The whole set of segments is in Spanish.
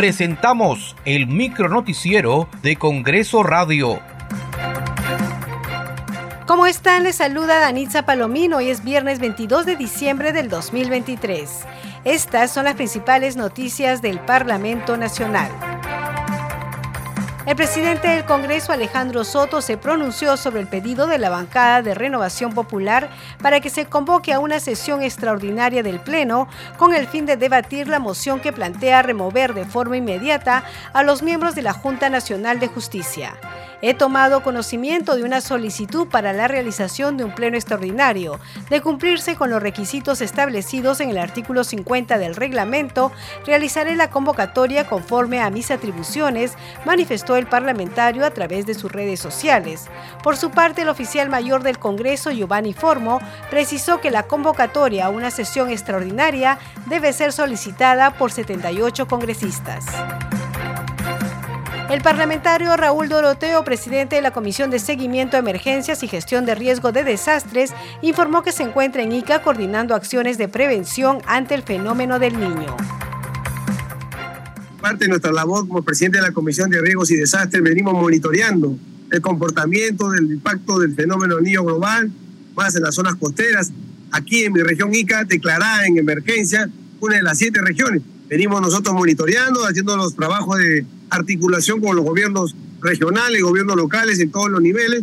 presentamos el micronoticiero de Congreso Radio. ¿Cómo están? Les saluda Danitza Palomino. Hoy es viernes 22 de diciembre del 2023. Estas son las principales noticias del Parlamento Nacional. El presidente del Congreso, Alejandro Soto, se pronunció sobre el pedido de la bancada de Renovación Popular para que se convoque a una sesión extraordinaria del Pleno con el fin de debatir la moción que plantea remover de forma inmediata a los miembros de la Junta Nacional de Justicia. He tomado conocimiento de una solicitud para la realización de un pleno extraordinario. De cumplirse con los requisitos establecidos en el artículo 50 del reglamento, realizaré la convocatoria conforme a mis atribuciones, manifestó el parlamentario a través de sus redes sociales. Por su parte, el oficial mayor del Congreso, Giovanni Formo, precisó que la convocatoria a una sesión extraordinaria debe ser solicitada por 78 congresistas. El parlamentario Raúl Doroteo, presidente de la Comisión de Seguimiento de Emergencias y Gestión de Riesgo de Desastres, informó que se encuentra en ICA coordinando acciones de prevención ante el fenómeno del niño. Parte de nuestra labor como presidente de la Comisión de Riesgos y Desastres, venimos monitoreando el comportamiento del impacto del fenómeno niño global, más en las zonas costeras. Aquí en mi región ICA, declarada en emergencia, una de las siete regiones. Venimos nosotros monitoreando, haciendo los trabajos de articulación con los gobiernos regionales, gobiernos locales en todos los niveles.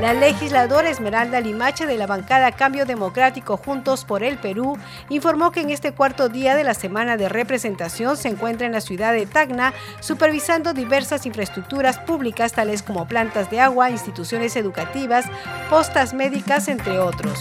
La legisladora Esmeralda Limache de la bancada Cambio Democrático Juntos por el Perú informó que en este cuarto día de la semana de representación se encuentra en la ciudad de Tacna supervisando diversas infraestructuras públicas tales como plantas de agua, instituciones educativas, postas médicas, entre otros.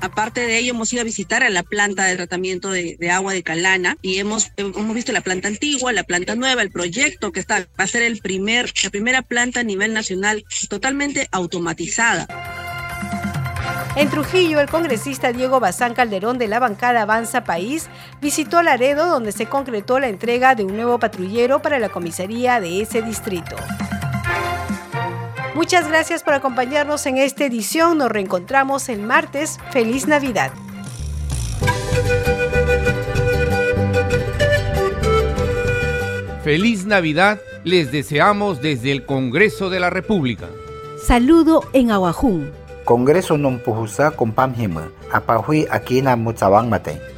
Aparte de ello, hemos ido a visitar a la planta de tratamiento de, agua de Calana y hemos, hemos visto la planta antigua, la planta nueva, el proyecto que está, va a ser el primer, la primera planta a nivel nacional totalmente automatizada. En Trujillo, el congresista Diego Bazán Calderón de la bancada Avanza País visitó Laredo donde se concretó la entrega de un nuevo patrullero para la comisaría de ese distrito. Muchas gracias por acompañarnos en esta edición. Nos reencontramos el martes. Feliz Navidad. Feliz Navidad les deseamos desde el Congreso de la República. Saludo en Aguajún. Congreso non puhusa kompam hima, apahui akina mutsawang mate.